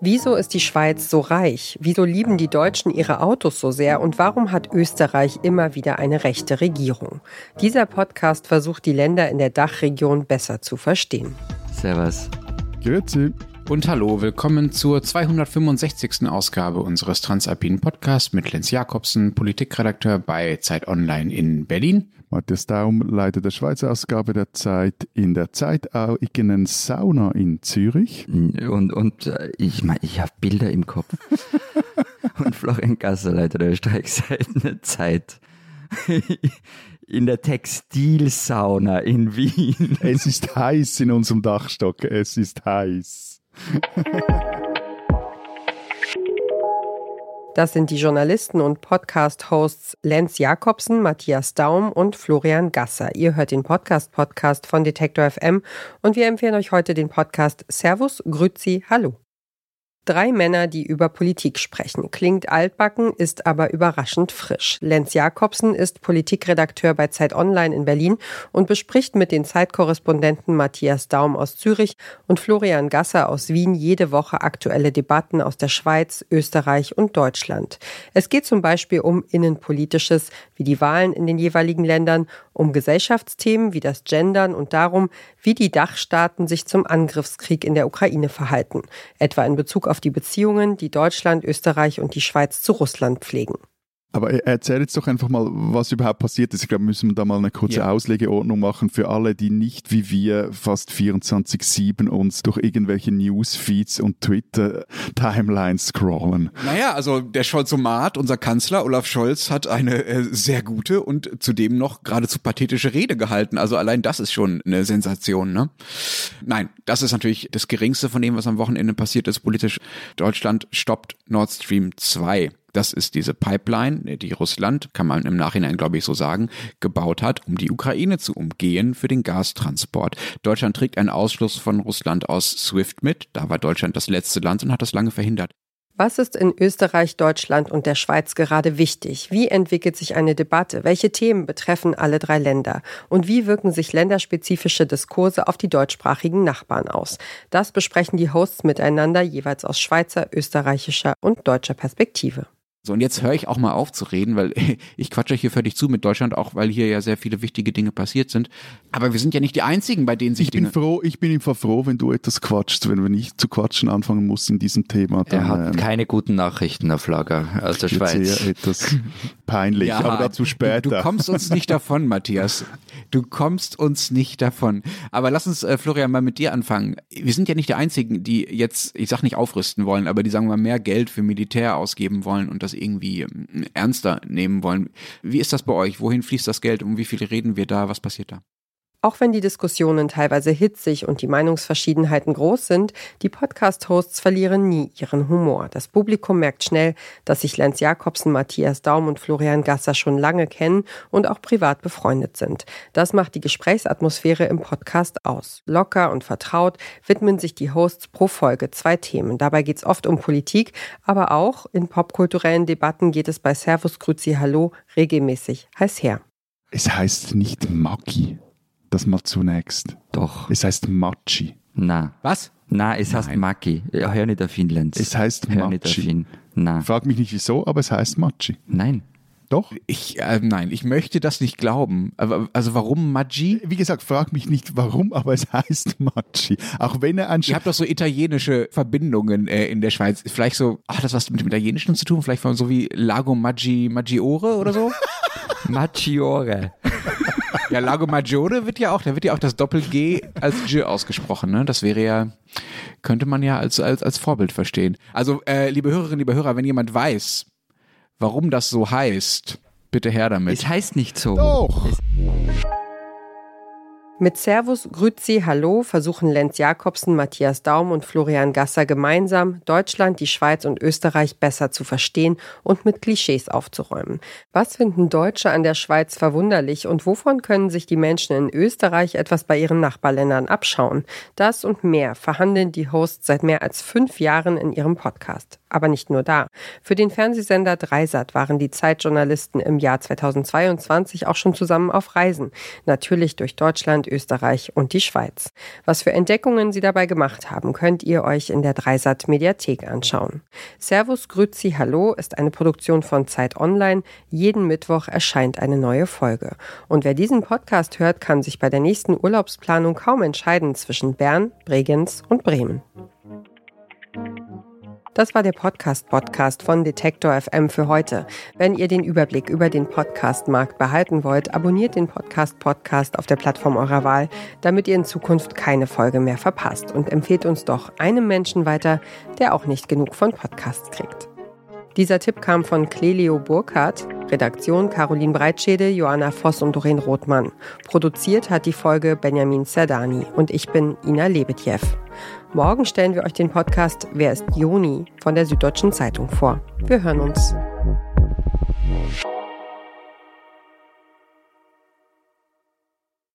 Wieso ist die Schweiz so reich? Wieso lieben die Deutschen ihre Autos so sehr? Und warum hat Österreich immer wieder eine rechte Regierung? Dieser Podcast versucht, die Länder in der Dachregion besser zu verstehen. Servus. Grüezi. Und hallo, willkommen zur 265. Ausgabe unseres Transalpinen Podcasts mit Lenz Jakobsen, Politikredakteur bei Zeit Online in Berlin. Matthias Daum, Leiter der Schweizer Ausgabe der Zeit in der Zeit auch in einer Sauna in Zürich. Und, und äh, ich meine, ich habe Bilder im Kopf. und Florian Gasser, Leiter der Österreichseite Zeit. in der Textilsauna in Wien. Es ist heiß in unserem Dachstock. Es ist heiß. Das sind die Journalisten und Podcast-Hosts Lenz Jakobsen, Matthias Daum und Florian Gasser. Ihr hört den Podcast-Podcast von Detektor FM und wir empfehlen euch heute den Podcast Servus, Grüzi, Hallo. Drei Männer, die über Politik sprechen. Klingt altbacken, ist aber überraschend frisch. Lenz Jakobsen ist Politikredakteur bei Zeit Online in Berlin und bespricht mit den Zeitkorrespondenten Matthias Daum aus Zürich und Florian Gasser aus Wien jede Woche aktuelle Debatten aus der Schweiz, Österreich und Deutschland. Es geht zum Beispiel um Innenpolitisches, wie die Wahlen in den jeweiligen Ländern, um Gesellschaftsthemen wie das Gendern und darum, wie die Dachstaaten sich zum Angriffskrieg in der Ukraine verhalten, etwa in Bezug auf die Beziehungen, die Deutschland, Österreich und die Schweiz zu Russland pflegen. Aber erzähl jetzt doch einfach mal, was überhaupt passiert ist. Ich glaube, müssen wir da mal eine kurze ja. Auslegeordnung machen für alle, die nicht wie wir fast 24-7 uns durch irgendwelche Newsfeeds und Twitter-Timelines scrollen. Naja, also der Scholzomat, unser Kanzler Olaf Scholz, hat eine äh, sehr gute und zudem noch geradezu pathetische Rede gehalten. Also allein das ist schon eine Sensation, ne? Nein, das ist natürlich das Geringste von dem, was am Wochenende passiert ist politisch. Deutschland stoppt Nord Stream 2. Das ist diese Pipeline, die Russland, kann man im Nachhinein, glaube ich, so sagen, gebaut hat, um die Ukraine zu umgehen für den Gastransport. Deutschland trägt einen Ausschluss von Russland aus SWIFT mit. Da war Deutschland das letzte Land und hat das lange verhindert. Was ist in Österreich, Deutschland und der Schweiz gerade wichtig? Wie entwickelt sich eine Debatte? Welche Themen betreffen alle drei Länder? Und wie wirken sich länderspezifische Diskurse auf die deutschsprachigen Nachbarn aus? Das besprechen die Hosts miteinander jeweils aus Schweizer, österreichischer und deutscher Perspektive. So, und jetzt höre ich auch mal auf zu reden, weil ich quatsche hier völlig zu mit Deutschland, auch weil hier ja sehr viele wichtige Dinge passiert sind. Aber wir sind ja nicht die Einzigen, bei denen sich ich Dinge... bin froh, ich bin einfach froh, wenn du etwas quatschst, wenn wir nicht zu quatschen anfangen muss in diesem Thema. Dann, er hat ähm, keine guten Nachrichten auf Lager aus der Schweiz. Sehr etwas peinlich, ja, aber dazu später. Du, du kommst uns nicht davon, Matthias. Du kommst uns nicht davon. Aber lass uns, äh, Florian, mal mit dir anfangen. Wir sind ja nicht die Einzigen, die jetzt, ich sag nicht aufrüsten wollen, aber die sagen wir mehr Geld für Militär ausgeben wollen und das irgendwie ähm, ernster nehmen wollen. Wie ist das bei euch? Wohin fließt das Geld? Um wie viel reden wir da? Was passiert da? Auch wenn die Diskussionen teilweise hitzig und die Meinungsverschiedenheiten groß sind, die Podcast-Hosts verlieren nie ihren Humor. Das Publikum merkt schnell, dass sich Lenz Jakobsen, Matthias Daum und Florian Gasser schon lange kennen und auch privat befreundet sind. Das macht die Gesprächsatmosphäre im Podcast aus. Locker und vertraut widmen sich die Hosts pro Folge zwei Themen. Dabei geht es oft um Politik, aber auch in popkulturellen Debatten geht es bei Servus Grüzi Hallo regelmäßig heiß her. Es heißt nicht Maggi das mal zunächst. Doch. Es heißt Machi. Na. Was? Na, es heißt Maki. Ja, hör nicht auf Finnlands. Es heißt hör Machi. Na. Frag mich nicht wieso, aber es heißt Machi. Nein. Doch? Ich, äh, nein, ich möchte das nicht glauben. Aber, also warum Maggi? Wie gesagt, frag mich nicht warum, aber es heißt Maggi. Auch wenn er anscheinend. Ihr habt doch so italienische Verbindungen äh, in der Schweiz. Vielleicht so, ach, das was mit dem Italienischen zu tun? Vielleicht so wie Lago Maggi, Maggiore oder so? Maggiore. Ja, Lago Maggiore wird ja auch, da wird ja auch das Doppel-G als G ausgesprochen, ne? Das wäre ja, könnte man ja als, als, als Vorbild verstehen. Also, äh, liebe Hörerinnen, liebe Hörer, wenn jemand weiß, warum das so heißt, bitte her damit. Es heißt nicht so. Doch. Es mit Servus, Grüzi, Hallo versuchen Lenz Jakobsen, Matthias Daum und Florian Gasser gemeinsam, Deutschland, die Schweiz und Österreich besser zu verstehen und mit Klischees aufzuräumen. Was finden Deutsche an der Schweiz verwunderlich und wovon können sich die Menschen in Österreich etwas bei ihren Nachbarländern abschauen? Das und mehr verhandeln die Hosts seit mehr als fünf Jahren in ihrem Podcast. Aber nicht nur da. Für den Fernsehsender Dreisat waren die Zeitjournalisten im Jahr 2022 auch schon zusammen auf Reisen. Natürlich durch Deutschland, Österreich und die Schweiz. Was für Entdeckungen sie dabei gemacht haben, könnt ihr euch in der Dreisat Mediathek anschauen. Servus, Grüzi, Hallo ist eine Produktion von Zeit Online. Jeden Mittwoch erscheint eine neue Folge. Und wer diesen Podcast hört, kann sich bei der nächsten Urlaubsplanung kaum entscheiden zwischen Bern, Bregenz und Bremen. Das war der Podcast-Podcast von Detektor FM für heute. Wenn ihr den Überblick über den Podcast-Markt behalten wollt, abonniert den Podcast-Podcast auf der Plattform eurer Wahl, damit ihr in Zukunft keine Folge mehr verpasst und empfehlt uns doch einem Menschen weiter, der auch nicht genug von Podcasts kriegt. Dieser Tipp kam von Clelio Burkhardt, Redaktion Caroline Breitschede, Joanna Voss und Doreen Rothmann. Produziert hat die Folge Benjamin Zerdani und ich bin Ina Lebetjew. Morgen stellen wir euch den Podcast Wer ist Joni von der Süddeutschen Zeitung vor. Wir hören uns.